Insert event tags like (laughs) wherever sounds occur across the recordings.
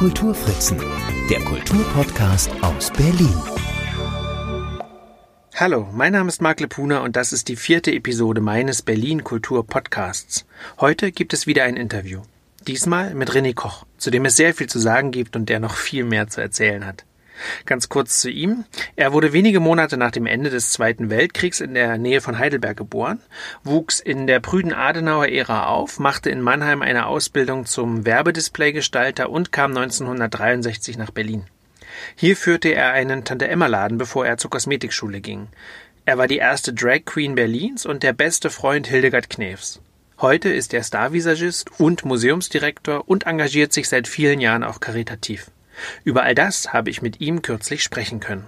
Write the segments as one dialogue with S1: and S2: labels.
S1: Kulturfritzen, der Kulturpodcast aus Berlin.
S2: Hallo, mein Name ist Marc Lepuna und das ist die vierte Episode meines Berlin Kultur Podcasts. Heute gibt es wieder ein Interview. Diesmal mit René Koch, zu dem es sehr viel zu sagen gibt und der noch viel mehr zu erzählen hat. Ganz kurz zu ihm. Er wurde wenige Monate nach dem Ende des Zweiten Weltkriegs in der Nähe von Heidelberg geboren, wuchs in der prüden Adenauer Ära auf, machte in Mannheim eine Ausbildung zum Werbedisplaygestalter und kam 1963 nach Berlin. Hier führte er einen Tante-Emma-Laden, bevor er zur Kosmetikschule ging. Er war die erste Drag Queen Berlins und der beste Freund Hildegard Knefs. Heute ist er Starvisagist und Museumsdirektor und engagiert sich seit vielen Jahren auch karitativ. Über all das habe ich mit ihm kürzlich sprechen können.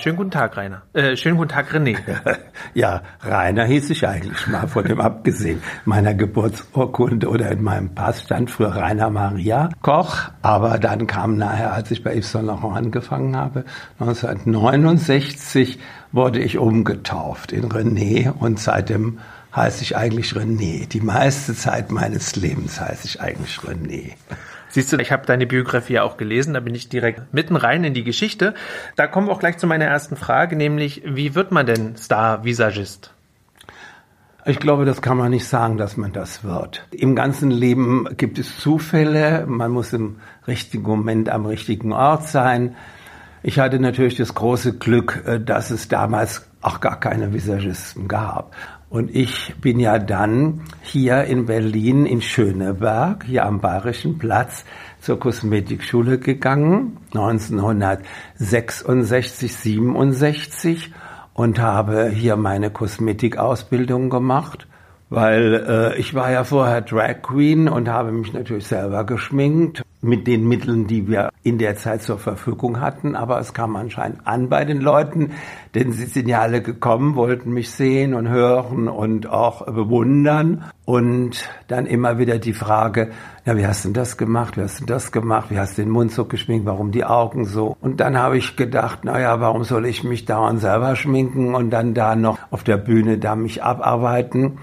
S2: Schönen guten Tag, Rainer. Äh, schönen guten Tag, René. (laughs)
S3: ja, Rainer hieß ich eigentlich mal von dem abgesehen. Meiner Geburtsurkunde oder in meinem Pass stand früher Rainer Maria Koch, aber dann kam nachher, als ich bei Yves Saint Laurent angefangen habe, 1969 wurde ich umgetauft in René und seitdem heiße ich eigentlich René. Die meiste Zeit meines Lebens heiße ich eigentlich René.
S2: Siehst du, ich habe deine Biografie auch gelesen, da bin ich direkt mitten rein in die Geschichte. Da kommen wir auch gleich zu meiner ersten Frage, nämlich wie wird man denn Star-Visagist?
S3: Ich glaube, das kann man nicht sagen, dass man das wird. Im ganzen Leben gibt es Zufälle, man muss im richtigen Moment am richtigen Ort sein. Ich hatte natürlich das große Glück, äh, dass es damals auch gar keine Visagisten gab. Und ich bin ja dann hier in Berlin in Schöneberg, hier am Bayerischen Platz, zur Kosmetikschule gegangen, 1966, 67 und habe hier meine Kosmetikausbildung gemacht, weil äh, ich war ja vorher Drag Queen und habe mich natürlich selber geschminkt mit den Mitteln, die wir in der Zeit zur Verfügung hatten. Aber es kam anscheinend an bei den Leuten, denn sie sind ja alle gekommen, wollten mich sehen und hören und auch bewundern. Und dann immer wieder die Frage, ja, wie hast du das gemacht? Wie hast du das gemacht? Wie hast du den Mund so geschminkt? Warum die Augen so? Und dann habe ich gedacht, na ja, warum soll ich mich dauernd selber schminken und dann da noch auf der Bühne da mich abarbeiten?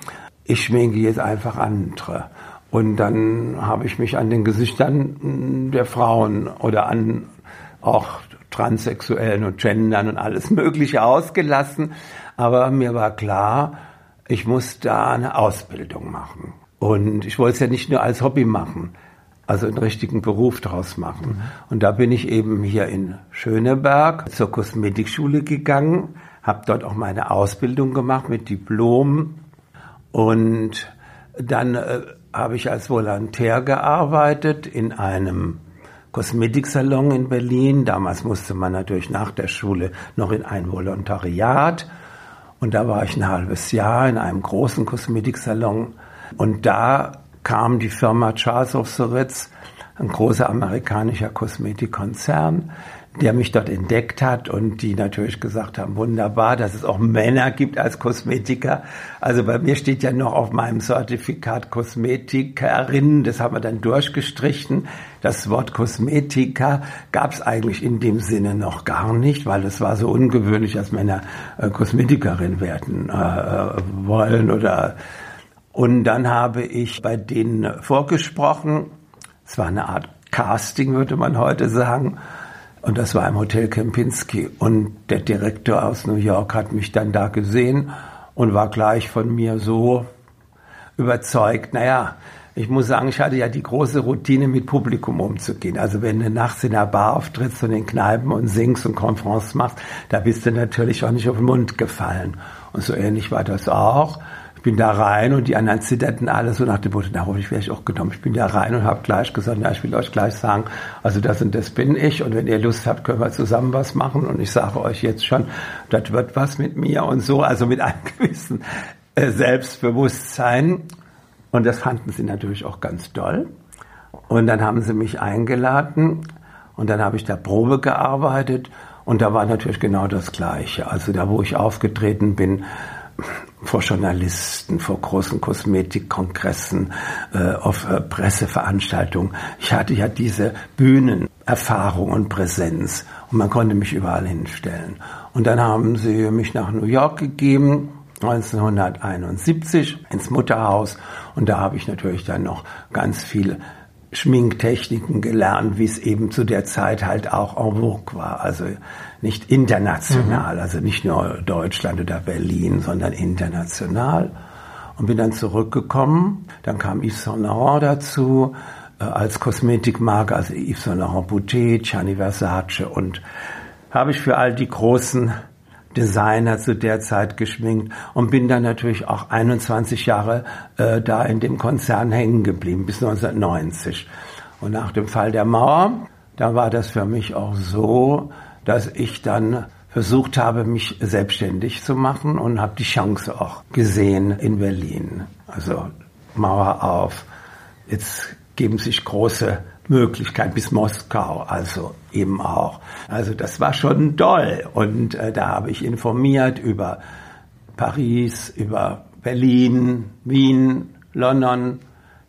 S3: Ich schminke jetzt einfach andere. Und dann habe ich mich an den Gesichtern der Frauen oder an auch Transsexuellen und Gendern und alles Mögliche ausgelassen. Aber mir war klar, ich muss da eine Ausbildung machen. Und ich wollte es ja nicht nur als Hobby machen, also einen richtigen Beruf draus machen. Und da bin ich eben hier in Schöneberg zur Kosmetikschule gegangen, habe dort auch meine Ausbildung gemacht mit Diplom und dann äh, habe ich als Volontär gearbeitet in einem Kosmetiksalon in Berlin. Damals musste man natürlich nach der Schule noch in ein Volontariat. Und da war ich ein halbes Jahr in einem großen Kosmetiksalon. Und da kam die Firma Charles of Soritz, ein großer amerikanischer Kosmetikkonzern, der mich dort entdeckt hat und die natürlich gesagt haben, wunderbar, dass es auch Männer gibt als Kosmetiker. Also bei mir steht ja noch auf meinem Zertifikat Kosmetikerin, das haben wir dann durchgestrichen. Das Wort Kosmetiker gab es eigentlich in dem Sinne noch gar nicht, weil es war so ungewöhnlich, dass Männer äh, Kosmetikerin werden äh, wollen oder und dann habe ich bei denen vorgesprochen. Es war eine Art Casting, würde man heute sagen. Und das war im Hotel Kempinski. Und der Direktor aus New York hat mich dann da gesehen und war gleich von mir so überzeugt. Naja, ich muss sagen, ich hatte ja die große Routine, mit Publikum umzugehen. Also wenn du nachts in der Bar auftrittst und in Kneipen und singst und Konferenz machst, da bist du natürlich auch nicht auf den Mund gefallen. Und so ähnlich war das auch bin da rein und die anderen zitterten alle so nach dem Motto, na, ich wäre ich auch genommen. Ich bin da rein und habe gleich gesagt, na, ich will euch gleich sagen, also das und das bin ich. Und wenn ihr Lust habt, können wir zusammen was machen. Und ich sage euch jetzt schon, das wird was mit mir und so, also mit einem (laughs) gewissen äh, Selbstbewusstsein. Und das fanden sie natürlich auch ganz toll. Und dann haben sie mich eingeladen und dann habe ich da Probe gearbeitet. Und da war natürlich genau das Gleiche. Also da, wo ich aufgetreten bin, vor Journalisten, vor großen Kosmetikkongressen, äh, auf äh, Presseveranstaltungen. Ich hatte ja diese Bühnenerfahrung und Präsenz und man konnte mich überall hinstellen. Und dann haben sie mich nach New York gegeben 1971 ins Mutterhaus und da habe ich natürlich dann noch ganz viel Schminktechniken gelernt, wie es eben zu der Zeit halt auch en vogue war. Also nicht international, mhm. also nicht nur Deutschland oder Berlin, sondern international. Und bin dann zurückgekommen. Dann kam Yves Saint Laurent dazu äh, als Kosmetikmarke, also Yves Saint Laurent Boutet, Gianni Versace und habe ich für all die großen Designer zu der Zeit geschminkt und bin dann natürlich auch 21 Jahre äh, da in dem Konzern hängen geblieben, bis 1990. Und nach dem Fall der Mauer, da war das für mich auch so, dass ich dann versucht habe, mich selbstständig zu machen und habe die Chance auch gesehen in Berlin. Also Mauer auf, jetzt geben sich große Möglichkeit bis Moskau, also eben auch. Also das war schon toll. Und äh, da habe ich informiert über Paris, über Berlin, Wien, London,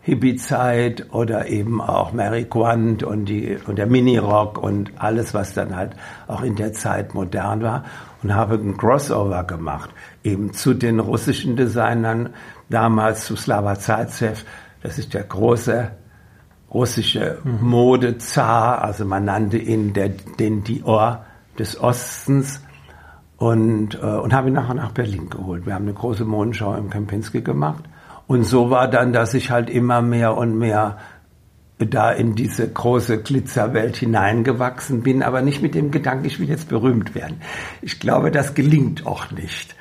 S3: Hippie-Zeit oder eben auch Mary Quant und, die, und der Mini-Rock und alles, was dann halt auch in der Zeit modern war. Und habe ein Crossover gemacht, eben zu den russischen Designern, damals zu Slava Zaitsev, das ist der große russische Modezar, also man nannte ihn der, den Dior des Ostens und, äh, und habe ihn nachher nach Berlin geholt. Wir haben eine große Modenschau im Kempinski gemacht und so war dann, dass ich halt immer mehr und mehr da in diese große Glitzerwelt hineingewachsen bin, aber nicht mit dem Gedanken, ich will jetzt berühmt werden. Ich glaube, das gelingt auch nicht.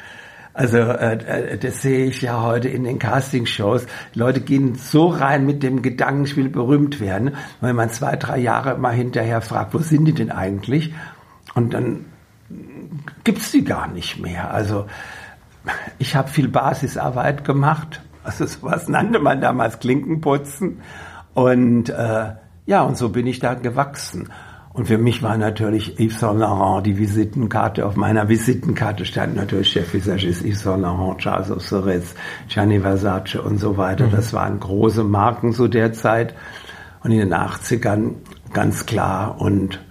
S3: Also äh, äh, das sehe ich ja heute in den Castingshows. Leute gehen so rein mit dem Gedanken, ich will berühmt werden. Wenn man zwei, drei Jahre mal hinterher fragt, wo sind die denn eigentlich? Und dann gibt's die gar nicht mehr. Also ich habe viel Basisarbeit gemacht. Also sowas nannte man damals Klinkenputzen. Und äh, ja, und so bin ich da gewachsen. Und für mich war natürlich Yves Saint Laurent die Visitenkarte. Auf meiner Visitenkarte stand natürlich Chefvisagist Yves Saint Laurent, Charles Osserez, Gianni Versace und so weiter. Mhm. Das waren große Marken zu der Zeit. Und in den 80ern ganz klar. Und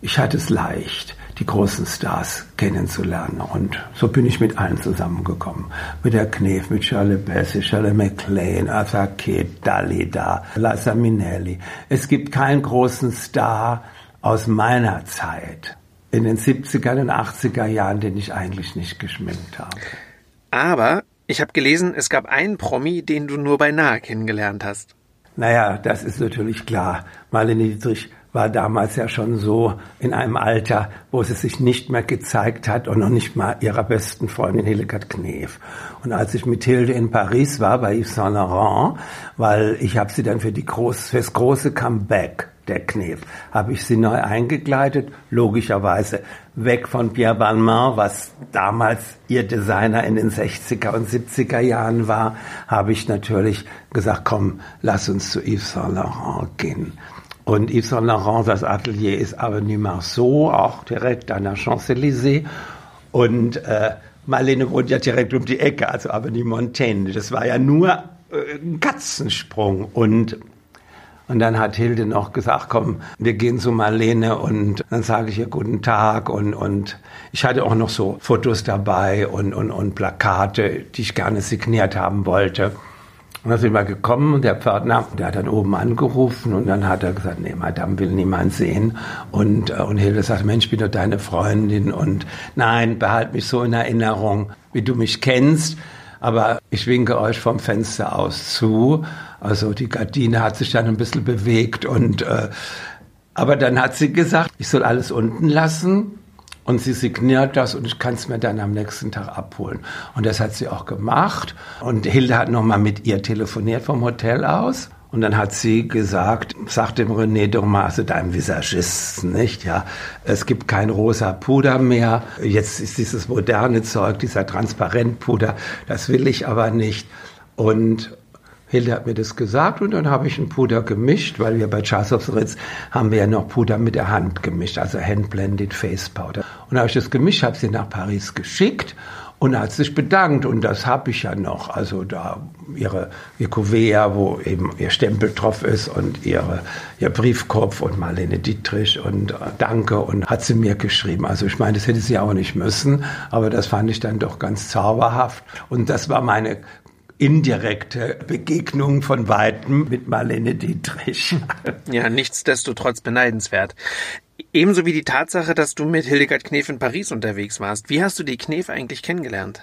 S3: ich hatte es leicht, die großen Stars kennenzulernen. Und so bin ich mit allen zusammengekommen. Mit der Knef, mit Shirley Bassey, Shirley MacLaine, Arthur Kidd, Dalida, Liza Minnelli. Es gibt keinen großen Star, aus meiner Zeit in den 70er und 80er Jahren, den ich eigentlich nicht geschminkt habe.
S2: Aber ich habe gelesen, es gab einen Promi, den du nur beinahe kennengelernt hast.
S3: Naja, das ist natürlich klar. Marlene Dietrich war damals ja schon so in einem Alter, wo sie sich nicht mehr gezeigt hat und noch nicht mal ihrer besten Freundin Hildegard Knef. Und als ich mit Hilde in Paris war bei Yves Saint Laurent, weil ich habe sie dann für die groß, fürs große Comeback der Knef. Habe ich sie neu eingekleidet, logischerweise weg von Pierre Balmain, was damals ihr Designer in den 60er und 70er Jahren war, habe ich natürlich gesagt, komm, lass uns zu Yves Saint Laurent gehen. Und Yves Saint Laurent, das Atelier ist Avenue Marceau, auch direkt an der Champs-Élysées. Und äh, Marlene wohnt ja direkt um die Ecke, also Avenue Montaigne. Das war ja nur äh, ein Katzensprung. Und und dann hat Hilde noch gesagt, komm, wir gehen zu Marlene und dann sage ich ihr guten Tag und, und ich hatte auch noch so Fotos dabei und, und, und Plakate, die ich gerne signiert haben wollte. Und dann sind wir gekommen und der Pförtner, der hat dann oben angerufen und dann hat er gesagt, nee, Madame will niemand sehen. Und, äh, und Hilde sagt, Mensch, bin doch deine Freundin und nein, behalt mich so in Erinnerung, wie du mich kennst. Aber ich winke euch vom Fenster aus zu also die Gardine hat sich dann ein bisschen bewegt und äh, aber dann hat sie gesagt, ich soll alles unten lassen und sie signiert das und ich kann es mir dann am nächsten Tag abholen. Und das hat sie auch gemacht. Und Hilde hat nochmal mit ihr telefoniert vom Hotel aus. Und dann hat sie gesagt, sagt dem René Dormas, also deinem Visagisten, nicht? Ja, es gibt kein rosa Puder mehr. Jetzt ist dieses moderne Zeug, dieser Transparentpuder. Das will ich aber nicht. Und Hilde hat mir das gesagt und dann habe ich ein Puder gemischt, weil wir bei the Ritz haben wir ja noch Puder mit der Hand gemischt, also Hand-Blended Face Powder. Und habe ich das gemischt, habe sie nach Paris geschickt und hat sich bedankt und das habe ich ja noch. Also da ihre ihr Kuvert, wo eben ihr Stempel drauf ist und ihre ihr Briefkopf und Marlene Dietrich und äh, Danke und hat sie mir geschrieben. Also ich meine, das hätte sie auch nicht müssen, aber das fand ich dann doch ganz zauberhaft und das war meine indirekte Begegnung von Weitem mit Marlene Dietrich.
S2: Ja, nichtsdestotrotz beneidenswert. Ebenso wie die Tatsache, dass du mit Hildegard Knef in Paris unterwegs warst. Wie hast du die Knef eigentlich kennengelernt?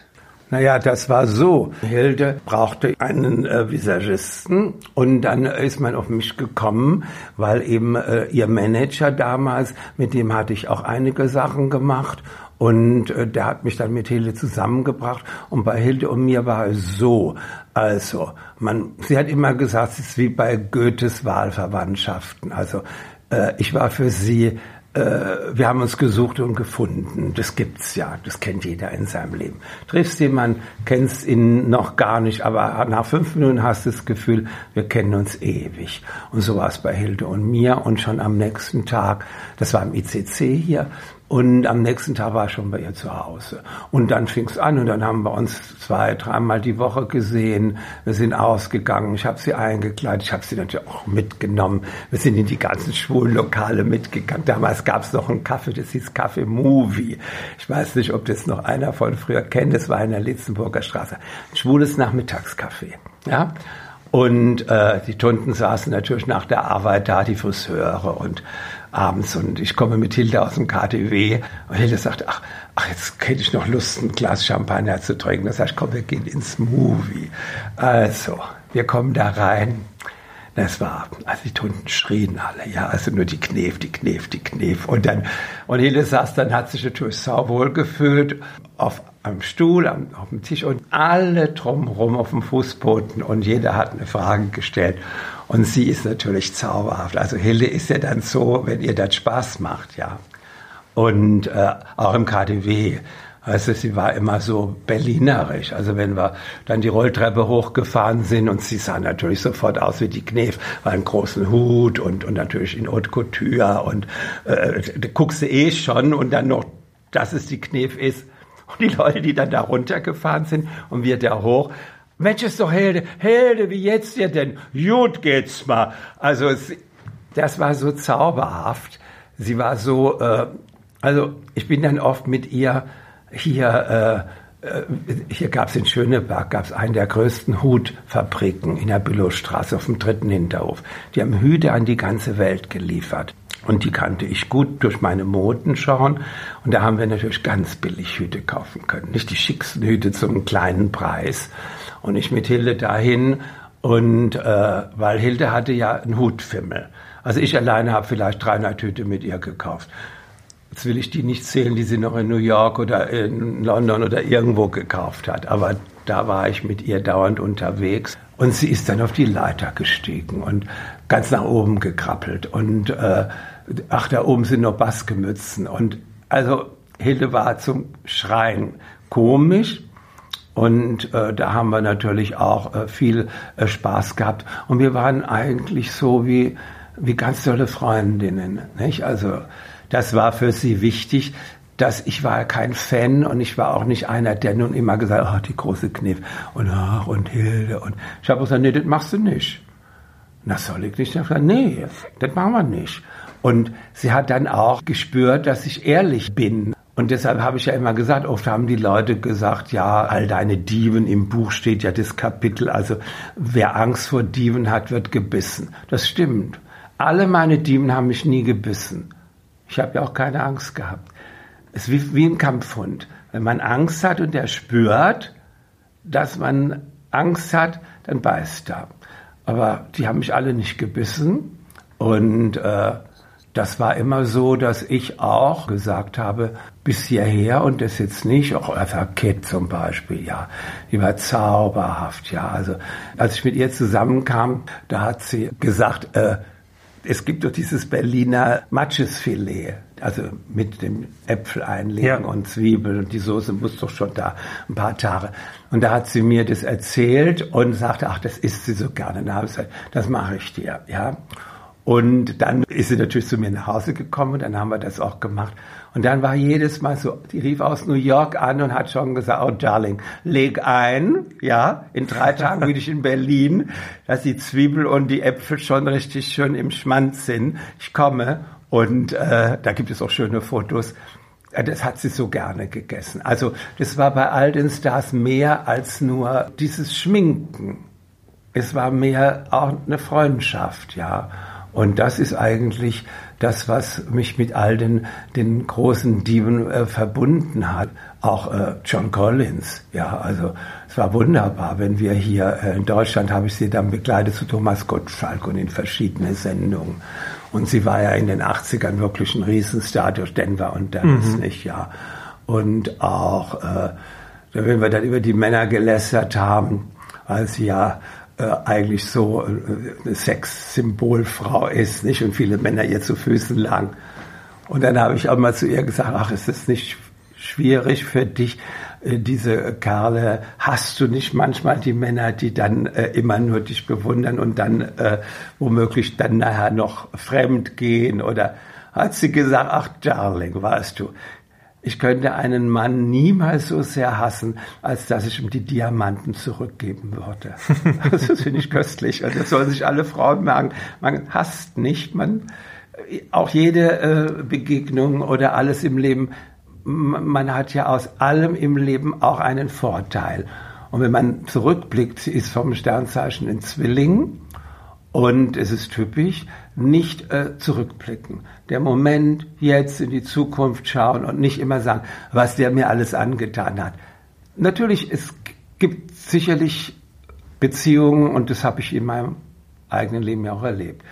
S3: Naja, das war so. Hilde brauchte einen äh, Visagisten und dann ist man auf mich gekommen, weil eben äh, ihr Manager damals, mit dem hatte ich auch einige Sachen gemacht und äh, der hat mich dann mit Hilde zusammengebracht und bei Hilde und mir war es so, also man, sie hat immer gesagt, es ist wie bei Goethes Wahlverwandtschaften. Also äh, ich war für sie äh, wir haben uns gesucht und gefunden. Das gibt's ja. Das kennt jeder in seinem Leben. Triffst jemanden, kennst ihn noch gar nicht, aber nach fünf Minuten hast du das Gefühl, wir kennen uns ewig. Und so war es bei Hilde und mir. Und schon am nächsten Tag, das war im ICC hier, und am nächsten Tag war ich schon bei ihr zu Hause. Und dann fing es an und dann haben wir uns zwei, dreimal die Woche gesehen. Wir sind ausgegangen. Ich habe sie eingekleidet. Ich habe sie natürlich auch mitgenommen. Wir sind in die ganzen schwulen Lokale mitgegangen. Damals gab es noch einen Kaffee, das hieß Kaffee Movie. Ich weiß nicht, ob das noch einer von früher kennt. Das war in der Litzenburger Straße. Ein schwules Nachmittagscafé. Ja. Und äh, die Tunden saßen natürlich nach der Arbeit da, die Friseure und abends und ich komme mit Hilde aus dem KTW und Hilde sagt, ach, ach, jetzt hätte ich noch Lust, ein Glas Champagner zu trinken. Das heißt, komm, wir gehen ins Movie. Also, wir kommen da rein. Das war, also die Tunden schrien alle, ja, also nur die Knef, die Knef, die Knef. Und dann, und Hilde saß dann, hat sich natürlich sauwohl gefühlt auf einem Stuhl, auf dem Tisch und alle drumherum auf dem Fußboden und jeder hat eine Frage gestellt. Und sie ist natürlich zauberhaft. Also Hilde ist ja dann so, wenn ihr das Spaß macht, ja. Und äh, auch im KDW. Du, sie war immer so berlinerisch. Also wenn wir dann die Rolltreppe hochgefahren sind und sie sah natürlich sofort aus wie die Knef, war einen großen Hut und, und natürlich in Haute Couture und äh, da guckst du eh schon und dann noch, dass es die Knef ist. Und die Leute, die dann da runtergefahren sind und wir da hoch, Mensch, ist doch Hilde, Hilde, wie jetzt dir denn? Gut geht's mal. Also das war so zauberhaft. Sie war so, äh, also ich bin dann oft mit ihr hier, äh, äh hier gab es in Schöneberg, gab es einen der größten Hutfabriken in der Bülowstraße auf dem dritten Hinterhof. Die haben Hüte an die ganze Welt geliefert. Und die kannte ich gut durch meine Moden schauen. Und da haben wir natürlich ganz billig Hüte kaufen können. Nicht die schicksten Hüte zum kleinen Preis. Und ich mit Hilde dahin. Und äh, weil Hilde hatte ja einen Hutfimmel. Also ich alleine habe vielleicht 300 Hüte mit ihr gekauft. Jetzt will ich die nicht zählen, die sie noch in New York oder in London oder irgendwo gekauft hat. Aber da war ich mit ihr dauernd unterwegs. Und sie ist dann auf die Leiter gestiegen und ganz nach oben gekrabbelt. Und äh, ach, da oben sind noch Baskenmützen. Und also Hilde war zum Schreien komisch. Und äh, da haben wir natürlich auch äh, viel äh, Spaß gehabt. Und wir waren eigentlich so wie, wie ganz tolle Freundinnen. Nicht? Also das war für sie wichtig, dass ich war kein Fan und ich war auch nicht einer, der nun immer gesagt hat, oh, die große Kniff und ach und Hilde und ich habe gesagt, nee, das machst du nicht. Na soll ich nicht? Ich gesagt, nee, das machen wir nicht. Und sie hat dann auch gespürt, dass ich ehrlich bin. Und deshalb habe ich ja immer gesagt, oft haben die Leute gesagt, ja, all deine Dieven, im Buch steht ja das Kapitel, also wer Angst vor Dieven hat, wird gebissen. Das stimmt. Alle meine Dieven haben mich nie gebissen. Ich habe ja auch keine Angst gehabt. Es ist wie, wie ein Kampfhund. Wenn man Angst hat und er spürt, dass man Angst hat, dann beißt er. Aber die haben mich alle nicht gebissen. Und äh, das war immer so, dass ich auch gesagt habe, bis hierher und das jetzt nicht, auch Eartha Kitt zum Beispiel, ja, die war zauberhaft, ja. Also als ich mit ihr zusammenkam, da hat sie gesagt, äh, es gibt doch dieses Berliner Matschesfilet, also mit dem Äpfel einlegen ja. und Zwiebeln und die Soße muss doch schon da ein paar Tage. Und da hat sie mir das erzählt und sagte, ach, das isst sie so gerne. Da habe ich gesagt, das mache ich dir, ja. Und dann ist sie natürlich zu mir nach Hause gekommen und dann haben wir das auch gemacht. Und dann war jedes Mal so, die rief aus New York an und hat schon gesagt, oh Darling, leg ein, ja, in drei Tagen bin ich in Berlin, dass die Zwiebel und die Äpfel schon richtig schön im Schmanz sind. Ich komme und äh, da gibt es auch schöne Fotos. Das hat sie so gerne gegessen. Also das war bei all den Stars mehr als nur dieses Schminken. Es war mehr auch eine Freundschaft, ja. Und das ist eigentlich das, was mich mit all den, den großen Dieben äh, verbunden hat. Auch äh, John Collins, ja, also es war wunderbar, wenn wir hier äh, in Deutschland habe ich sie dann begleitet zu Thomas Gottschalk und in verschiedene Sendungen. Und sie war ja in den 80ern wirklich ein Riesenstar durch Denver und Dallas, mhm. nicht, ja. Und auch, äh, wenn wir dann über die Männer gelästert haben, als sie ja äh, eigentlich so äh, Sexsymbolfrau ist, nicht? Und viele Männer ihr zu Füßen lagen. Und dann habe ich auch mal zu ihr gesagt, ach, ist das nicht schwierig für dich, äh, diese Kerle, hast du nicht manchmal die Männer, die dann äh, immer nur dich bewundern und dann äh, womöglich dann nachher noch fremd gehen oder hat sie gesagt, ach Darling, weißt du, ich könnte einen Mann niemals so sehr hassen, als dass ich ihm die Diamanten zurückgeben würde. (laughs) Das finde ich köstlich. Und das sollen sich alle Frauen merken. Man hasst nicht, man, auch jede äh, Begegnung oder alles im Leben, man hat ja aus allem im Leben auch einen Vorteil. Und wenn man zurückblickt, sie ist vom Sternzeichen in Zwillingen und es ist typisch, nicht äh, zurückblicken. Der Moment, jetzt in die Zukunft schauen und nicht immer sagen, was der mir alles angetan hat. Natürlich, es gibt sicherlich Beziehungen, und das habe ich in meinem eigenen Leben ja auch erlebt,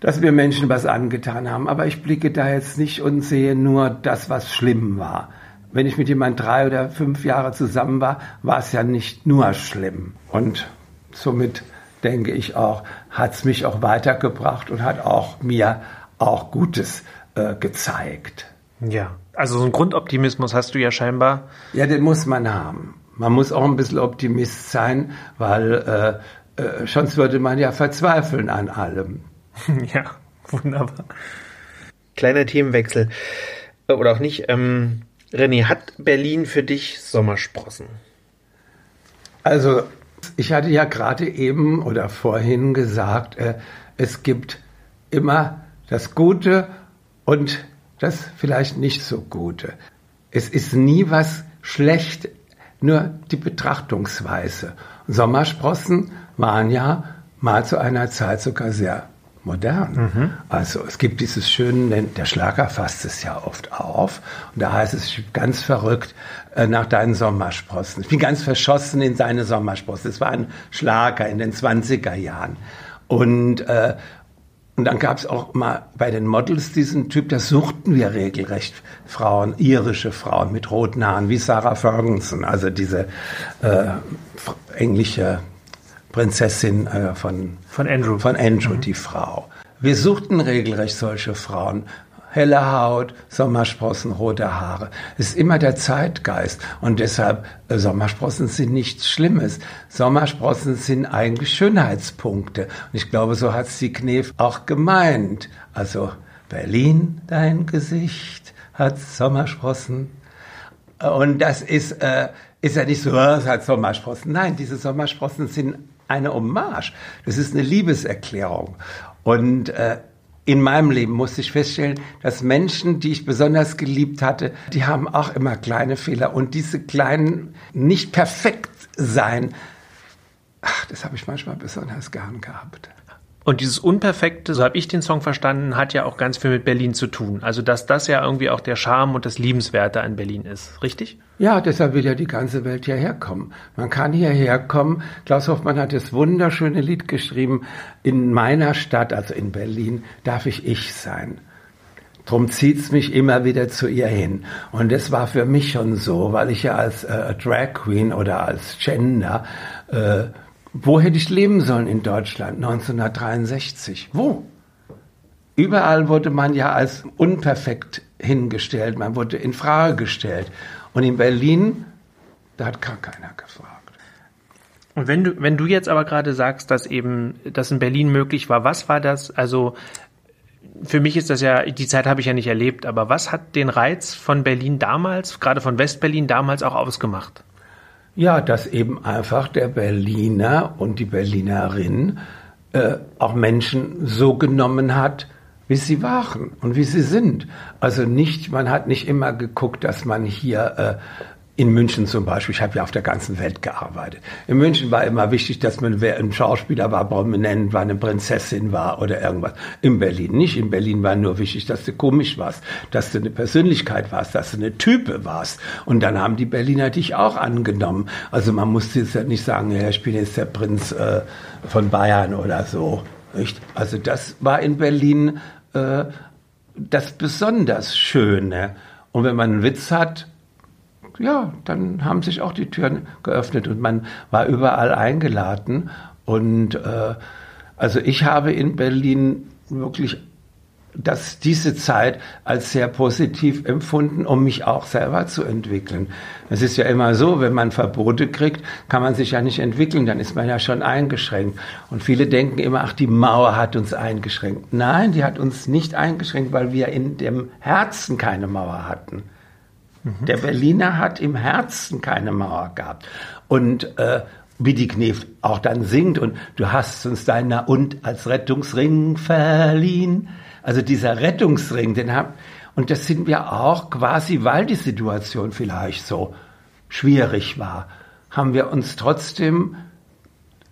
S3: dass wir Menschen was angetan haben. Aber ich blicke da jetzt nicht und sehe nur das, was schlimm war. Wenn ich mit jemand drei oder fünf Jahre zusammen war, war es ja nicht nur schlimm. Und somit denke ich auch, hat es mich auch weitergebracht und hat auch mir auch Gutes äh, gezeigt.
S2: Ja, also so einen Grundoptimismus hast du ja scheinbar.
S3: Ja, den muss man haben. Man muss auch ein bisschen Optimist sein, weil äh, äh, sonst würde man ja verzweifeln an allem. (laughs)
S2: Ja, wunderbar. Kleiner Themenwechsel. Äh, oder auch nicht. Ähm, René, hat Berlin für dich Sommersprossen?
S3: Also ich hatte ja gerade eben oder vorhin gesagt, äh, es gibt immer das Gute und das vielleicht nicht so Gute. Es ist nie was schlecht, nur die Betrachtungsweise. Sommersprossen waren ja mal zu einer Zeit sogar sehr modern. Mhm. Also es gibt dieses schöne, der Schlager fasst es ja oft auf und da heißt es ganz verrückt äh, nach deinen Sommersprossen. Ich bin ganz verschossen in seine Sommersprossen. Es war ein Schlager in den 20er Jahren. Und, äh, und dann gab es auch mal bei den Models diesen Typ, da suchten wir regelrecht Frauen, irische Frauen mit roten Haaren, wie Sarah Ferguson, also diese äh, englische Prinzessin äh, von,
S2: von Andrew,
S3: von Andrew mhm. die Frau. Wir suchten regelrecht solche Frauen. Helle Haut, Sommersprossen, rote Haare. Es ist immer der Zeitgeist. Und deshalb, äh, Sommersprossen sind nichts Schlimmes. Sommersprossen sind eigentlich Schönheitspunkte. Und ich glaube, so hat es die Knef auch gemeint. Also, Berlin, dein Gesicht hat Sommersprossen. Und das ist, äh, ist ja nicht so, oh, es hat Sommersprossen. Nein, diese Sommersprossen sind eine Hommage. Das ist eine Liebeserklärung. Und äh, in meinem Leben musste ich feststellen, dass Menschen, die ich besonders geliebt hatte, die haben auch immer kleine Fehler. Und diese kleinen, nicht perfekt sein, ach, das habe ich manchmal besonders gern gehabt.
S2: Und dieses Unperfekte, so habe ich den Song verstanden, hat ja auch ganz viel mit Berlin zu tun. Also dass das ja irgendwie auch der Charme und das Liebenswerte an Berlin ist, richtig?
S3: Ja, deshalb will ja die ganze Welt hierher kommen. Man kann hierher kommen. Klaus Hoffmann hat das wunderschöne Lied geschrieben. In meiner Stadt, also in Berlin, darf ich ich sein. Drum zieht's mich immer wieder zu ihr hin. Und das war für mich schon so, weil ich ja als äh, Drag Queen oder als Gender äh, wo hätte ich leben sollen in Deutschland 1963? Wo? Überall wurde man ja als unperfekt hingestellt, man wurde in Frage gestellt. Und in Berlin, da hat gar keiner gefragt.
S2: Und wenn du, wenn du jetzt aber gerade sagst, dass eben das in Berlin möglich war, was war das? Also für mich ist das ja, die Zeit habe ich ja nicht erlebt, aber was hat den Reiz von Berlin damals, gerade von Westberlin damals auch ausgemacht?
S3: Ja, dass eben einfach der Berliner und die Berlinerin äh, auch Menschen so genommen hat, wie sie waren und wie sie sind. Also nicht, man hat nicht immer geguckt, dass man hier äh, in München zum Beispiel, ich habe ja auf der ganzen Welt gearbeitet. In München war immer wichtig, dass man wer ein Schauspieler war, prominent war, eine Prinzessin war oder irgendwas. In Berlin nicht. In Berlin war nur wichtig, dass du komisch warst, dass du eine Persönlichkeit warst, dass du eine Type warst. Und dann haben die Berliner dich auch angenommen. Also man musste jetzt nicht sagen, ja, ich bin jetzt der Prinz äh, von Bayern oder so. Nicht? Also das war in Berlin äh, das besonders Schöne. Und wenn man einen Witz hat, ja, dann haben sich auch die Türen geöffnet und man war überall eingeladen. Und äh, also ich habe in Berlin wirklich das, diese Zeit als sehr positiv empfunden, um mich auch selber zu entwickeln. Es ist ja immer so, wenn man Verbote kriegt, kann man sich ja nicht entwickeln, dann ist man ja schon eingeschränkt. Und viele denken immer, ach, die Mauer hat uns eingeschränkt. Nein, die hat uns nicht eingeschränkt, weil wir in dem Herzen keine Mauer hatten. Der Berliner hat im Herzen keine Mauer gehabt. Und äh, wie die Knef auch dann singt und du hast uns deiner und als Rettungsring verliehen. Also dieser Rettungsring, den haben, und das sind wir auch quasi, weil die Situation vielleicht so schwierig war, haben wir uns trotzdem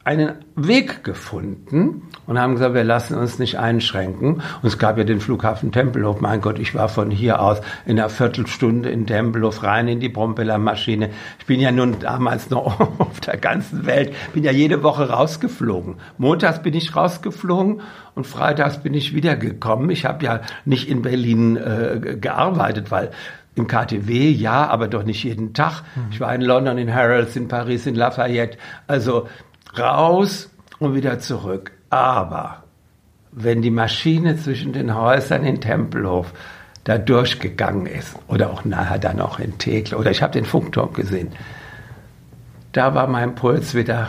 S3: einen Weg gefunden und haben gesagt, wir lassen uns nicht einschränken. Und es gab ja den Flughafen Tempelhof. Mein Gott, ich war von hier aus in einer Viertelstunde in Tempelhof rein in die Prompellermaschine. Ich bin ja nun damals noch (laughs) auf der ganzen Welt, bin ja jede Woche rausgeflogen. Montags bin ich rausgeflogen und freitags bin ich wiedergekommen. Ich habe ja nicht in Berlin äh, gearbeitet, weil im KTW, ja, aber doch nicht jeden Tag. Ich war in London, in Harrods, in Paris, in Lafayette. Also raus und wieder zurück. Aber wenn die Maschine zwischen den Häusern in Tempelhof da durchgegangen ist oder auch nachher dann auch in Tegel oder ich habe den Funkturm gesehen, da war mein Puls wieder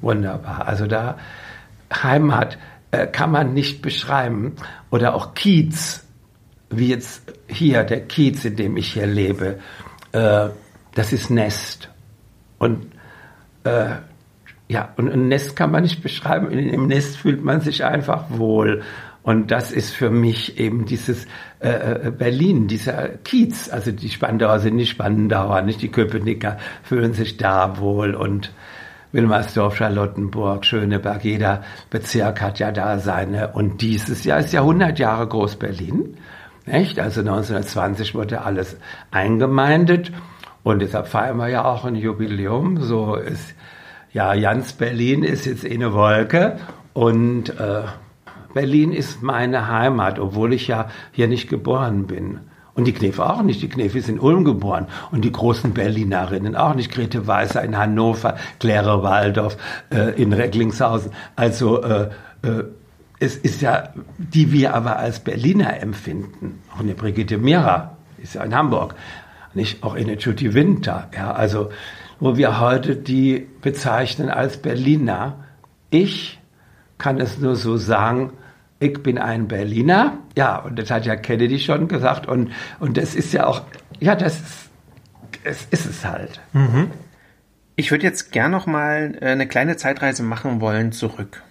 S3: wunderbar. Also da Heimat äh, kann man nicht beschreiben oder auch Kiez, wie jetzt hier der Kiez, in dem ich hier lebe, äh, das ist Nest und äh, ja, und ein Nest kann man nicht beschreiben. In dem Nest fühlt man sich einfach wohl. Und das ist für mich eben dieses äh, äh, Berlin, dieser Kiez. Also die Spandauer sind nicht Spandauer, nicht die Köpenicker fühlen sich da wohl und Wilmersdorf, Charlottenburg, Schöneberg, jeder Bezirk hat ja da seine. Und dieses Jahr ist ja 100 Jahre Groß-Berlin. Nicht? Also 1920 wurde alles eingemeindet und deshalb feiern wir ja auch ein Jubiläum. So ist ja, Jans Berlin ist jetzt eine Wolke und äh, Berlin ist meine Heimat, obwohl ich ja hier nicht geboren bin. Und die Knefe auch nicht. Die Knefe ist in Ulm geboren. Und die großen Berlinerinnen auch nicht. Grete Weißer in Hannover, Claire Waldorf äh, in Recklinghausen. Also äh, äh, es ist ja, die wir aber als Berliner empfinden. Auch eine Brigitte Mira ist ja in Hamburg. Nicht auch eine Judy Winter. Ja, also wo wir heute die bezeichnen als Berliner. Ich kann es nur so sagen, ich bin ein Berliner. Ja, und das hat ja Kennedy schon gesagt. Und, und das ist ja auch, ja, das ist, es ist es halt. Mhm.
S2: Ich würde jetzt gern noch mal äh, eine kleine Zeitreise machen wollen zurück.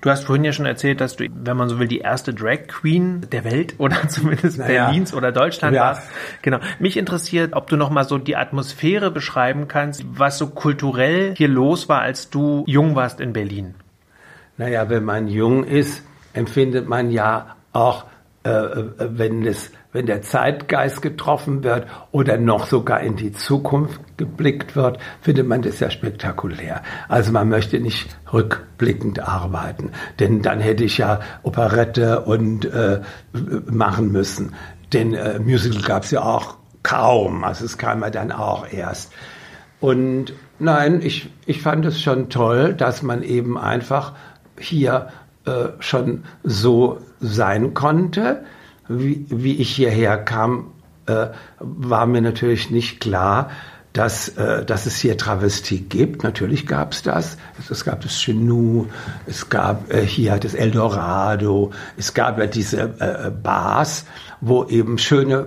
S2: Du hast vorhin ja schon erzählt, dass du, wenn man so will, die erste Drag Queen der Welt (laughs) oder zumindest naja. Berlins oder Deutschland ja. warst. Genau. Mich interessiert, ob du noch mal so die Atmosphäre beschreiben kannst, was so kulturell hier los war, als du jung warst in Berlin.
S3: Naja, wenn man jung ist, empfindet man ja auch, äh, äh wenn es wenn der Zeitgeist getroffen wird oder noch sogar in die Zukunft geblickt wird, findet man das ja spektakulär. Also man möchte nicht rückblickend arbeiten, denn dann hätte ich ja Operette und äh, machen müssen. Denn äh, Musical gab es ja auch kaum, also es kam ja dann auch erst. Und nein, ich, ich fand es schon toll, dass man eben einfach hier äh, schon so sein konnte wie, wie ich hierher kam, äh, war mir natürlich nicht klar, dass, äh, dass es hier Travestie gibt. Natürlich gab es das. Es, gab das Chenou, es gab äh, hier das Eldorado, es gab ja diese äh, Bars, wo eben schöne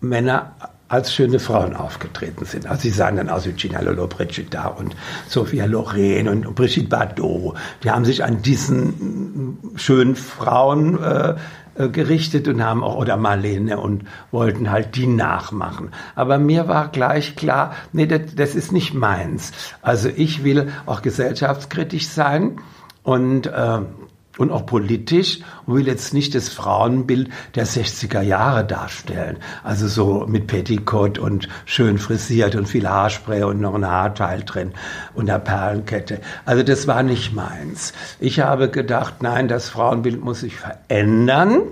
S3: Männer als schöne Frauen aufgetreten sind. Also sie sahen dann aus wie Gina Lolo Brigida und Sophia Loren und Brigitte Bardot. Die haben sich an diesen schönen Frauen äh, äh, gerichtet und haben auch, oder Marlene und wollten halt die nachmachen. Aber mir war gleich klar, nee, das, das ist nicht meins. Also ich will auch gesellschaftskritisch sein und äh, und auch politisch und will jetzt nicht das Frauenbild der 60er Jahre darstellen. Also so mit Petticoat und schön frisiert und viel Haarspray und noch ein Haarteil drin und einer Perlenkette. Also das war nicht meins. Ich habe gedacht, nein, das Frauenbild muss sich verändern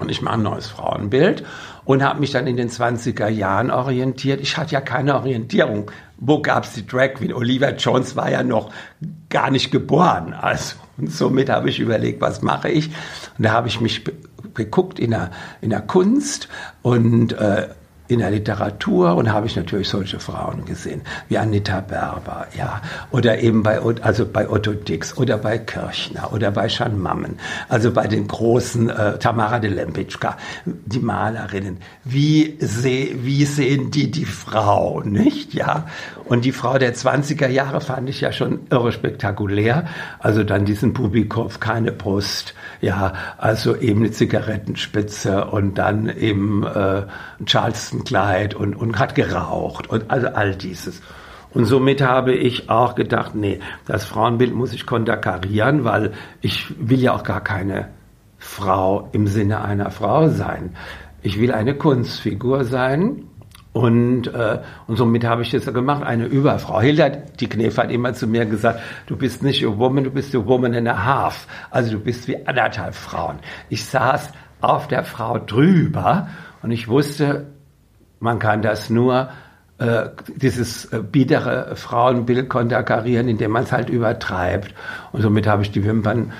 S3: und ich mache ein neues Frauenbild und habe mich dann in den 20er Jahren orientiert. Ich hatte ja keine Orientierung. Wo gab es die Drag Queen? Olivia Jones war ja noch gar nicht geboren. Also und somit habe ich überlegt, was mache ich? Und da habe ich mich geguckt in der, in der Kunst und äh, in der Literatur und habe ich natürlich solche Frauen gesehen, wie Anita Berber, ja, oder eben bei, also bei Otto Dix oder bei Kirchner oder bei Jeanne Mammen, also bei den großen äh, Tamara de Lempicka, die Malerinnen. Wie, seh, wie sehen die die Frau, nicht, ja? Und die Frau der 20er Jahre fand ich ja schon irre spektakulär, also dann diesen Bubikopf, keine Brust, ja, also eben eine Zigarettenspitze und dann eben äh, Charleston-Kleid und, und hat geraucht und also all dieses. Und somit habe ich auch gedacht, nee, das Frauenbild muss ich konterkarieren, weil ich will ja auch gar keine Frau im Sinne einer Frau sein. Ich will eine Kunstfigur sein, und, äh, und somit habe ich das gemacht, eine Überfrau. Hilda, die Knef hat immer zu mir gesagt, du bist nicht a woman, du bist a woman and a half. Also du bist wie anderthalb Frauen. Ich saß auf der Frau drüber und ich wusste, man kann das nur, äh, dieses äh, biedere Frauenbild konterkarieren, indem man es halt übertreibt. Und somit habe ich die Wimpern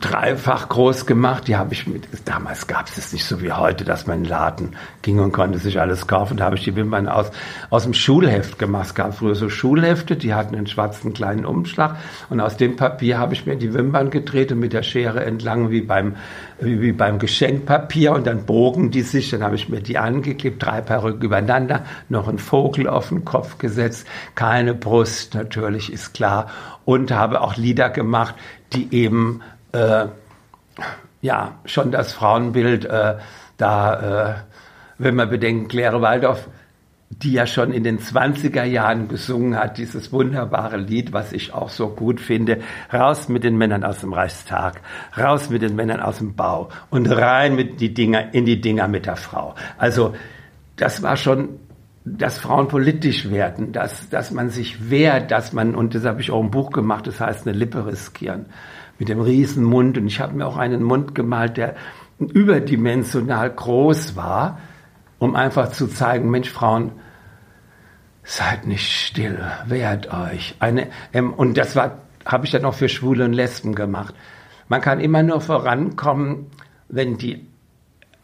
S3: dreifach groß gemacht. Die habe ich mit, damals gab es es nicht so wie heute, dass man in den Laden ging und konnte sich alles kaufen. Da habe ich die Wimpern aus, aus dem Schulheft gemacht. Es gab früher so Schulhefte, die hatten einen schwarzen kleinen Umschlag und aus dem Papier habe ich mir die Wimpern gedreht und mit der Schere entlang wie beim, wie, wie beim Geschenkpapier und dann bogen die sich. Dann habe ich mir die angeklebt, drei Perücken übereinander, noch einen Vogel auf den Kopf gesetzt, keine Brust, natürlich ist klar und habe auch Lieder gemacht, die eben äh, ja schon das Frauenbild äh, da, äh, wenn man bedenkt, Claire Waldorf, die ja schon in den 20er Jahren gesungen hat, dieses wunderbare Lied, was ich auch so gut finde, raus mit den Männern aus dem Reichstag, raus mit den Männern aus dem Bau und rein mit die Dinger, in die Dinger mit der Frau. Also, das war schon dass Frauen politisch werden, dass, dass man sich wehrt, dass man, und das habe ich auch ein Buch gemacht, das heißt eine Lippe riskieren, mit dem riesen Mund. Und ich habe mir auch einen Mund gemalt, der überdimensional groß war, um einfach zu zeigen, Mensch, Frauen, seid nicht still, wehrt euch. Eine, ähm, und das war, habe ich dann auch für Schwule und Lesben gemacht. Man kann immer nur vorankommen, wenn die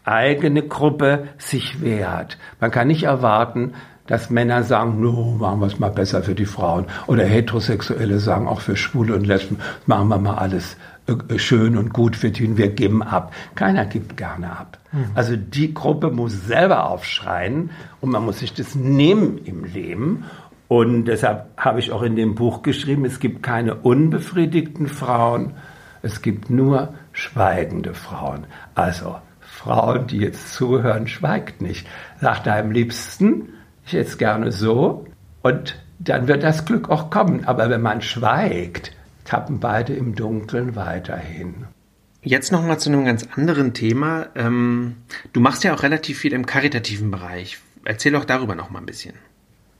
S3: eigene Gruppe sich wehrt. Man kann nicht erwarten, dass Männer sagen, no, machen wir es mal besser für die Frauen. Oder Heterosexuelle sagen, auch für Schwule und Lesben, machen wir mal alles schön und gut für die, wir geben ab. Keiner gibt gerne ab. Mhm. Also die Gruppe muss selber aufschreien und man muss sich das nehmen im Leben. Und deshalb habe ich auch in dem Buch geschrieben, es gibt keine unbefriedigten Frauen, es gibt nur schweigende Frauen. Also Frauen, die jetzt zuhören, schweigt nicht. Sag deinem Liebsten, ich es gerne so und dann wird das Glück auch kommen. Aber wenn man schweigt, tappen beide im Dunkeln weiterhin.
S2: Jetzt nochmal zu einem ganz anderen Thema. Ähm, du machst ja auch relativ viel im karitativen Bereich. Erzähl doch darüber noch mal ein bisschen.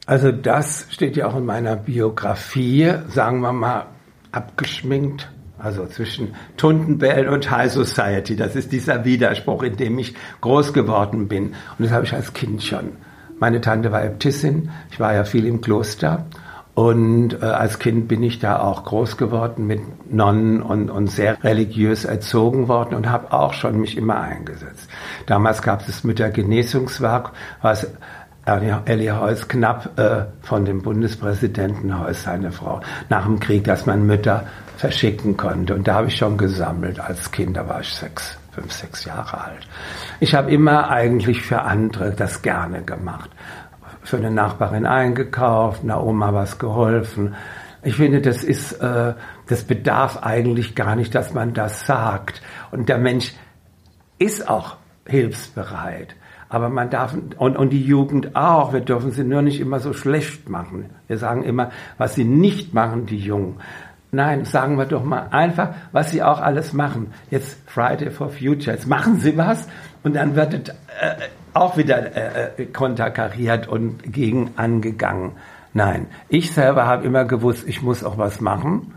S3: Also das steht ja auch in meiner Biografie, sagen wir mal abgeschminkt also zwischen Tuntenbell und High Society. Das ist dieser Widerspruch, in dem ich groß geworden bin. Und das habe ich als Kind schon. Meine Tante war Äbtissin. Ich war ja viel im Kloster. Und äh, als Kind bin ich da auch groß geworden mit Nonnen und, und sehr religiös erzogen worden und habe auch schon mich immer eingesetzt. Damals gab es Müttergenesungswerk, was Ellie Heuss knapp äh, von dem Bundespräsidenten Heuss, seine Frau, nach dem Krieg, dass man Mütter verschicken konnte. Und da habe ich schon gesammelt als Kind, da war ich sechs, fünf, sechs Jahre alt. Ich habe immer eigentlich für andere das gerne gemacht. Für eine Nachbarin eingekauft, einer Oma was geholfen. Ich finde, das ist, äh, das bedarf eigentlich gar nicht, dass man das sagt. Und der Mensch ist auch hilfsbereit. Aber man darf, und, und die Jugend auch, wir dürfen sie nur nicht immer so schlecht machen. Wir sagen immer, was sie nicht machen, die Jungen. Nein, sagen wir doch mal einfach, was sie auch alles machen. Jetzt Friday for Future, jetzt machen sie was und dann wird es äh, auch wieder äh, äh, konterkariert und gegen angegangen. Nein, ich selber habe immer gewusst, ich muss auch was machen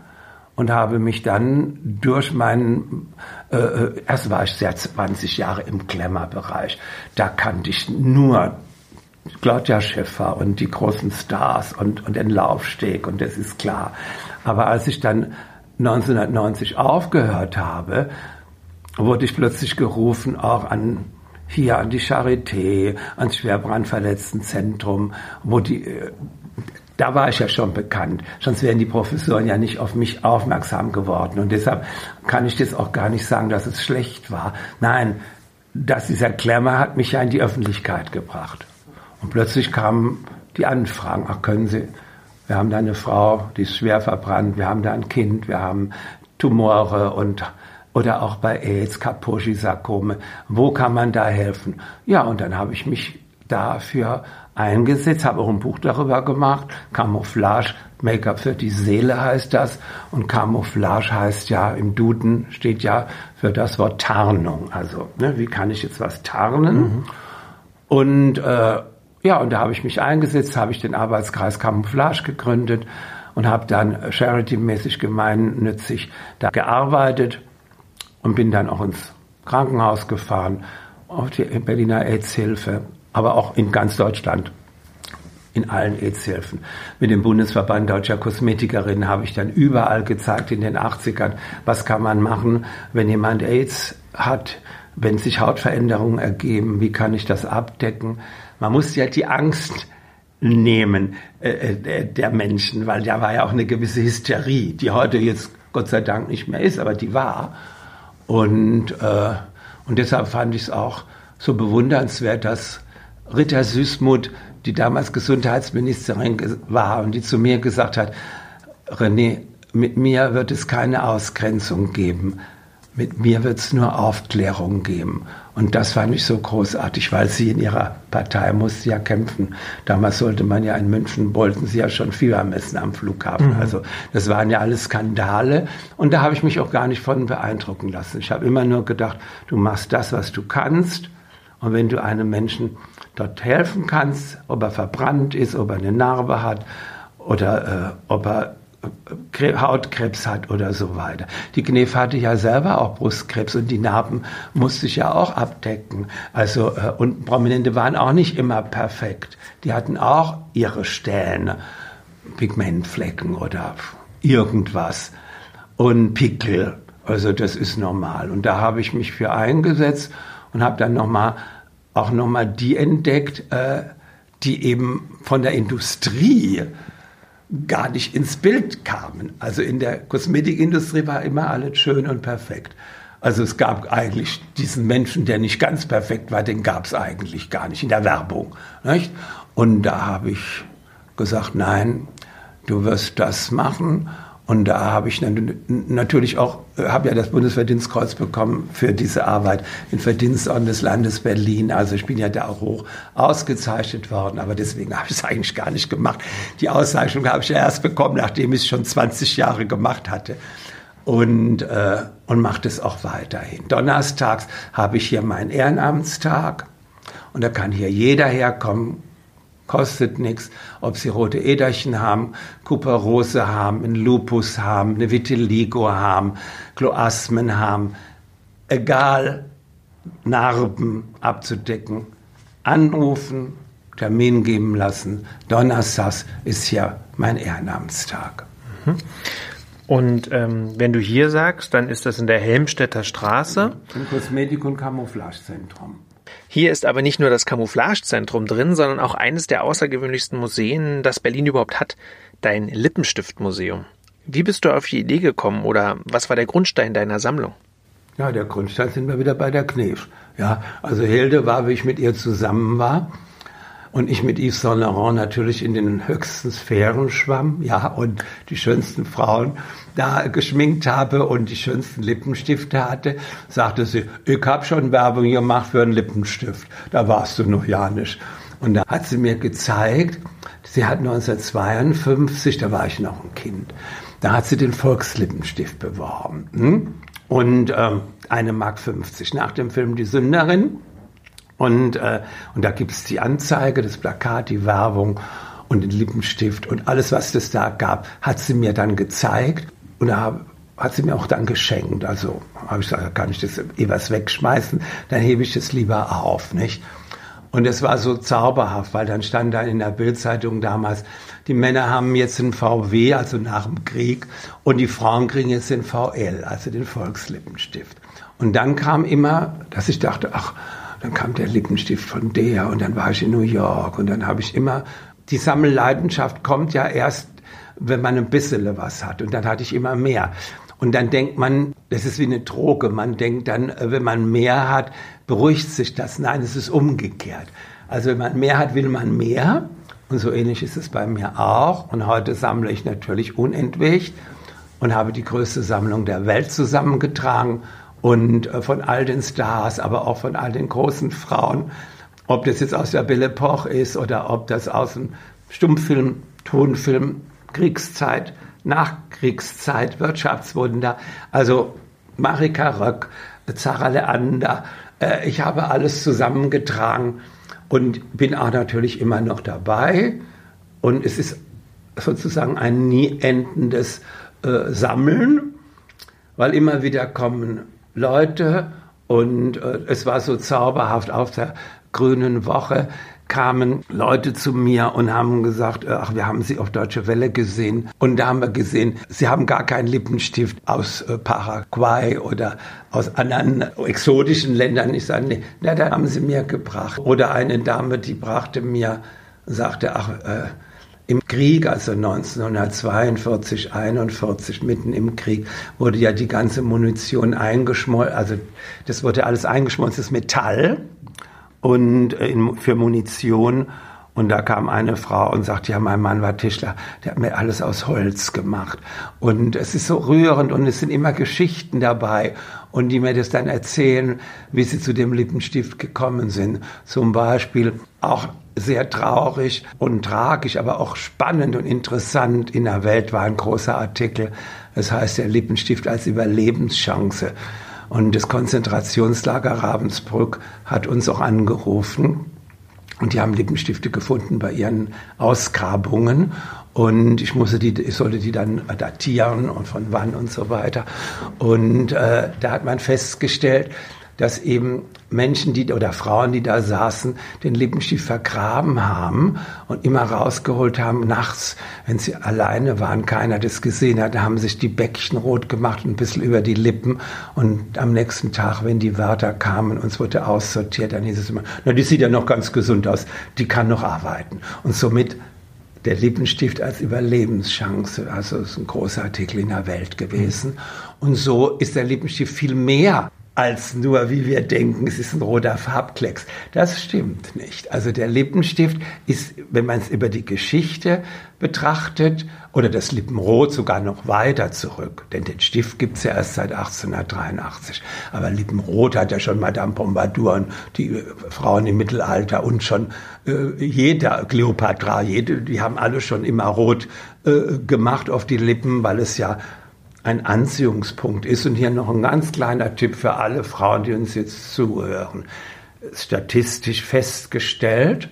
S3: und habe mich dann durch meinen, äh, äh erst war ich sehr 20 Jahre im Klemmerbereich, da kannte ich nur Claudia Schiffer und die großen Stars und, und den Laufsteg und das ist klar. Aber als ich dann 1990 aufgehört habe, wurde ich plötzlich gerufen, auch an hier an die Charité, ans Schwerbrandverletztenzentrum, wo die äh, da war ich ja schon bekannt. Sonst wären die Professoren ja nicht auf mich aufmerksam geworden. Und deshalb kann ich jetzt auch gar nicht sagen, dass es schlecht war. Nein, dass dieser Klemmer hat mich ja in die Öffentlichkeit gebracht. Und plötzlich kamen die Anfragen. Ach, können Sie, wir haben da eine Frau, die ist schwer verbrannt, wir haben da ein Kind, wir haben Tumore und oder auch bei AIDS, Kaposi-Sarkome. Wo kann man da helfen? Ja, und dann habe ich mich dafür eingesetzt, habe auch ein Buch darüber gemacht. Camouflage, Make-up für die Seele heißt das. Und Camouflage heißt ja, im Duden steht ja für das Wort Tarnung. Also, ne, wie kann ich jetzt was tarnen? Mhm. Und äh, ja, und da habe ich mich eingesetzt, habe ich den Arbeitskreis Camouflage gegründet und habe dann charity-mäßig gemeinnützig da gearbeitet und bin dann auch ins Krankenhaus gefahren, auf die Berliner AIDS-Hilfe aber auch in ganz Deutschland in allen AIDS-Hilfen. Mit dem Bundesverband Deutscher Kosmetikerinnen habe ich dann überall gezeigt in den 80ern, was kann man machen, wenn jemand AIDS hat, wenn sich Hautveränderungen ergeben, wie kann ich das abdecken. Man muss ja die Angst nehmen äh, äh, der Menschen, weil da war ja auch eine gewisse Hysterie, die heute jetzt Gott sei Dank nicht mehr ist, aber die war. Und, äh, und deshalb fand ich es auch so bewundernswert, dass Ritter Süßmuth, die damals Gesundheitsministerin war und die zu mir gesagt hat, René, mit mir wird es keine Ausgrenzung geben. Mit mir wird es nur Aufklärung geben. Und das fand ich so großartig, weil sie in ihrer Partei musste ja kämpfen. Damals sollte man ja in München, wollten sie ja schon Fieber messen am Flughafen. Mhm. Also das waren ja alles Skandale. Und da habe ich mich auch gar nicht von beeindrucken lassen. Ich habe immer nur gedacht, du machst das, was du kannst. Und wenn du einem Menschen dort helfen kannst, ob er verbrannt ist, ob er eine Narbe hat oder äh, ob er Hautkrebs hat oder so weiter. Die Knef hatte ja selber auch Brustkrebs und die Narben musste ich ja auch abdecken. Also äh, und Prominente waren auch nicht immer perfekt. Die hatten auch ihre Stellen, Pigmentflecken oder irgendwas und Pickel. Also das ist normal. Und da habe ich mich für eingesetzt und habe dann nochmal auch nochmal die entdeckt, äh, die eben von der Industrie gar nicht ins Bild kamen. Also in der Kosmetikindustrie war immer alles schön und perfekt. Also es gab eigentlich diesen Menschen, der nicht ganz perfekt war, den gab es eigentlich gar nicht in der Werbung. Nicht? Und da habe ich gesagt, nein, du wirst das machen und da habe ich natürlich auch, habe ja das Bundesverdienstkreuz bekommen für diese Arbeit, den Verdienstorden des Landes Berlin. Also ich bin ja da auch hoch ausgezeichnet worden, aber deswegen habe ich es eigentlich gar nicht gemacht. Die Auszeichnung habe ich ja erst bekommen, nachdem ich es schon 20 Jahre gemacht hatte. Und, äh, und mache das auch weiterhin. Donnerstags habe ich hier meinen Ehrenamtstag und da kann hier jeder herkommen, kostet nichts. Ob sie rote Äderchen haben, Kuperose haben, einen Lupus haben, eine Vitiligo haben, Kloasmen haben, egal, Narben abzudecken, anrufen, Termin geben lassen. Donnerstags ist ja mein Ehrenamtstag.
S2: Mhm. Und ähm, wenn du hier sagst, dann ist das in der Helmstädter Straße.
S3: Im Kosmetik- und Camouflagezentrum.
S2: Hier ist aber nicht nur das Camouflagezentrum drin, sondern auch eines der außergewöhnlichsten Museen, das Berlin überhaupt hat, dein Lippenstiftmuseum. Wie bist du auf die Idee gekommen oder was war der Grundstein deiner Sammlung?
S3: Ja, der Grundstein sind wir wieder bei der Knef. Ja, also Hilde war, wie ich mit ihr zusammen war und ich mit Yves Saint Laurent natürlich in den höchsten Sphären schwamm, ja, und die schönsten Frauen da geschminkt habe und die schönsten Lippenstifte hatte, sagte sie, ich hab schon Werbung gemacht für einen Lippenstift. Da warst du noch ja nicht. Und da hat sie mir gezeigt, sie hat 1952, da war ich noch ein Kind, da hat sie den Volkslippenstift beworben. Hm? Und ähm, eine Mark 50 nach dem Film Die Sünderin. Und, äh, und da gibt es die Anzeige, das Plakat, die Werbung und den Lippenstift und alles, was es da gab, hat sie mir dann gezeigt. Und da hat sie mir auch dann geschenkt. Also habe ich gesagt, kann ich das eh was wegschmeißen, dann hebe ich es lieber auf, nicht? Und es war so zauberhaft, weil dann stand da in der Bildzeitung damals, die Männer haben jetzt einen VW, also nach dem Krieg, und die Frauen kriegen jetzt den VL, also den Volkslippenstift. Und dann kam immer, dass ich dachte, ach, dann kam der Lippenstift von der und dann war ich in New York und dann habe ich immer, die Sammelleidenschaft kommt ja erst, wenn man ein bisschen was hat und dann hatte ich immer mehr. Und dann denkt man, das ist wie eine Droge. Man denkt dann, äh, wenn man mehr hat, beruhigt sich das. Nein, es ist umgekehrt. Also wenn man mehr hat, will man mehr. Und so ähnlich ist es bei mir auch. Und heute sammle ich natürlich unentwegt und habe die größte Sammlung der Welt zusammengetragen. Und äh, von all den Stars, aber auch von all den großen Frauen, ob das jetzt aus der Belle Epoche ist oder ob das aus dem Stummfilm, Tonfilm, Kriegszeit, Nachkriegszeit, Wirtschaftswunder, also Marika Röck, Zara Leander. Äh, ich habe alles zusammengetragen und bin auch natürlich immer noch dabei. Und es ist sozusagen ein nie endendes äh, Sammeln, weil immer wieder kommen Leute und äh, es war so zauberhaft auf der Grünen Woche kamen Leute zu mir und haben gesagt, äh, ach, wir haben Sie auf Deutsche Welle gesehen. Und da haben wir gesehen, Sie haben gar keinen Lippenstift aus äh, Paraguay oder aus anderen exotischen Ländern. Ich sage, nee, na, da haben Sie mir gebracht. Oder eine Dame, die brachte mir, sagte, ach, äh, im Krieg, also 1942, 41, mitten im Krieg, wurde ja die ganze Munition eingeschmolzen, also das wurde alles eingeschmolzen, das Metall und äh, in, für Munition. Und da kam eine Frau und sagte, ja, mein Mann war Tischler, der hat mir alles aus Holz gemacht. Und es ist so rührend und es sind immer Geschichten dabei und die mir das dann erzählen, wie sie zu dem Lippenstift gekommen sind. Zum Beispiel auch sehr traurig und tragisch, aber auch spannend und interessant. In der Welt war ein großer Artikel, das heißt der Lippenstift als Überlebenschance. Und das Konzentrationslager Ravensbrück hat uns auch angerufen. Und die haben Lippenstifte gefunden bei ihren Ausgrabungen. Und ich musste die, ich sollte die dann datieren und von wann und so weiter. Und äh, da hat man festgestellt, dass eben Menschen, die oder Frauen, die da saßen, den Lippenstift vergraben haben und immer rausgeholt haben nachts, wenn sie alleine waren, keiner das gesehen hat, haben sich die Bäckchen rot gemacht, ein bisschen über die Lippen und am nächsten Tag, wenn die Wörter kamen, uns wurde aussortiert, dann hieß es immer, na, die sieht ja noch ganz gesund aus, die kann noch arbeiten. Und somit der Lippenstift als Überlebenschance. Also es ist ein großer Artikel in der Welt gewesen. Und so ist der Lippenstift viel mehr als nur, wie wir denken, es ist ein roter Farbklecks. Das stimmt nicht. Also der Lippenstift ist, wenn man es über die Geschichte betrachtet, oder das Lippenrot sogar noch weiter zurück, denn den Stift gibt's ja erst seit 1883. Aber Lippenrot hat ja schon Madame Pompadour und die äh, Frauen im Mittelalter und schon äh, jeder, Cleopatra, jede, die haben alle schon immer rot äh, gemacht auf die Lippen, weil es ja ein Anziehungspunkt ist. Und hier noch ein ganz kleiner Tipp für alle Frauen, die uns jetzt zuhören. Statistisch festgestellt,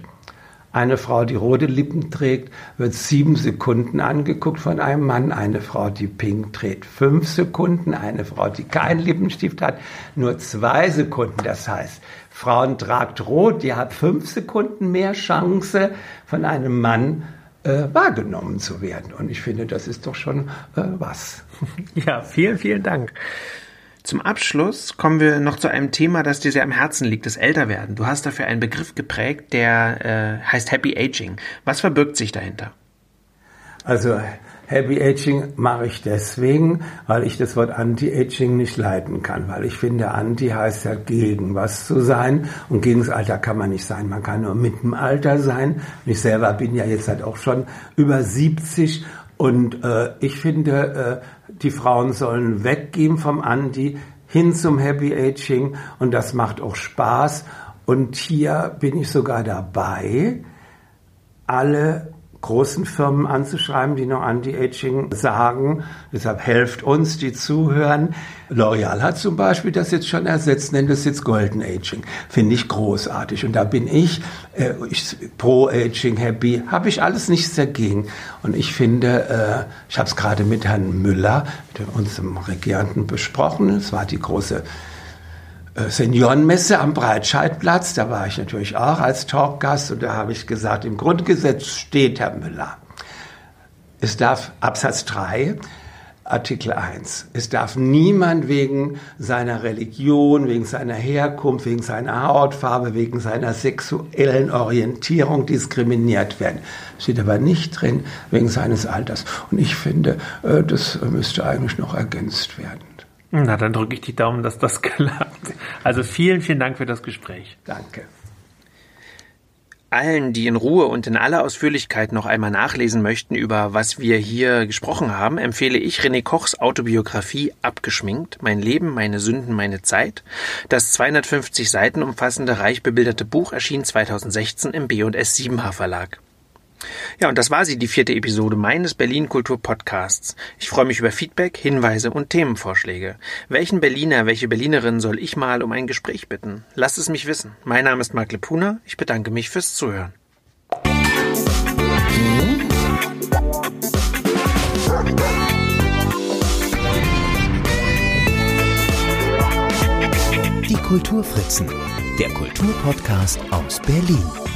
S3: eine Frau, die rote Lippen trägt, wird sieben Sekunden angeguckt von einem Mann. Eine Frau, die pink trägt, fünf Sekunden. Eine Frau, die keinen Lippenstift hat, nur zwei Sekunden. Das heißt, Frauen tragt rot, die hat fünf Sekunden mehr Chance von einem Mann äh, wahrgenommen zu werden. Und ich finde, das ist doch schon äh, was. (laughs)
S2: Ja, vielen, vielen Dank. Zum Abschluss kommen wir noch zu einem Thema, das dir sehr am Herzen liegt, das Älterwerden. Du hast dafür einen Begriff geprägt, der äh, heißt Happy Aging. Was verbirgt sich dahinter?
S3: Also Happy Aging mache ich deswegen, weil ich das Wort Anti-Aging nicht leiten kann, weil ich finde, Anti heißt ja gegen was zu sein und gegen das Alter kann man nicht sein. Man kann nur mit dem Alter sein. Ich selber bin ja jetzt halt auch schon über 70 und äh, ich finde, äh, die Frauen sollen weggehen vom Anti hin zum Happy Aging und das macht auch Spaß. Und hier bin ich sogar dabei, alle großen Firmen anzuschreiben, die noch Anti-Aging sagen. Deshalb helft uns, die zuhören. L'Oreal hat zum Beispiel das jetzt schon ersetzt, nennt es jetzt Golden Aging. Finde ich großartig. Und da bin ich, äh, ich pro Aging happy, habe ich alles nichts dagegen. Und ich finde, äh, ich habe es gerade mit Herrn Müller, mit unserem Regierenden besprochen. Es war die große Seniorenmesse am Breitscheidplatz. Da war ich natürlich auch als Talkgast und da habe ich gesagt, im Grundgesetz steht, Herr Müller, es darf Absatz 3, Artikel 1. Es darf niemand wegen seiner Religion, wegen seiner Herkunft, wegen seiner Hautfarbe, wegen seiner sexuellen Orientierung diskriminiert werden. Steht aber nicht drin wegen seines Alters. Und ich finde, äh, das müsste eigentlich noch ergänzt werden.
S2: Na, dann drücke ich die Daumen, dass das (laughs) klappt. Also vielen, vielen Dank für das Gespräch.
S3: Danke.
S2: Allen, die in Ruhe und in aller Ausführlichkeit noch einmal nachlesen möchten, über was wir hier gesprochen haben, empfehle ich René Kochs Autobiografie Abgeschminkt, Mein Leben, meine Sünden, meine Zeit. Das 250 Seiten umfassende, reich bebilderte Buch erschien 2016 im B&S 7H Verlag. Ja, und das war sie, die vierte Episode meines Berlin Kultur Podcasts. Ich freue mich über Feedback, Hinweise und Themenvorschläge. Welchen Berliner, welche Berlinerin soll ich mal um ein Gespräch bitten? Lasst es mich wissen. Mein Name ist Marc Lepuna. Ich bedanke mich fürs Zuhören.
S1: Die Kulturfritzen, der Kulturpodcast aus Berlin.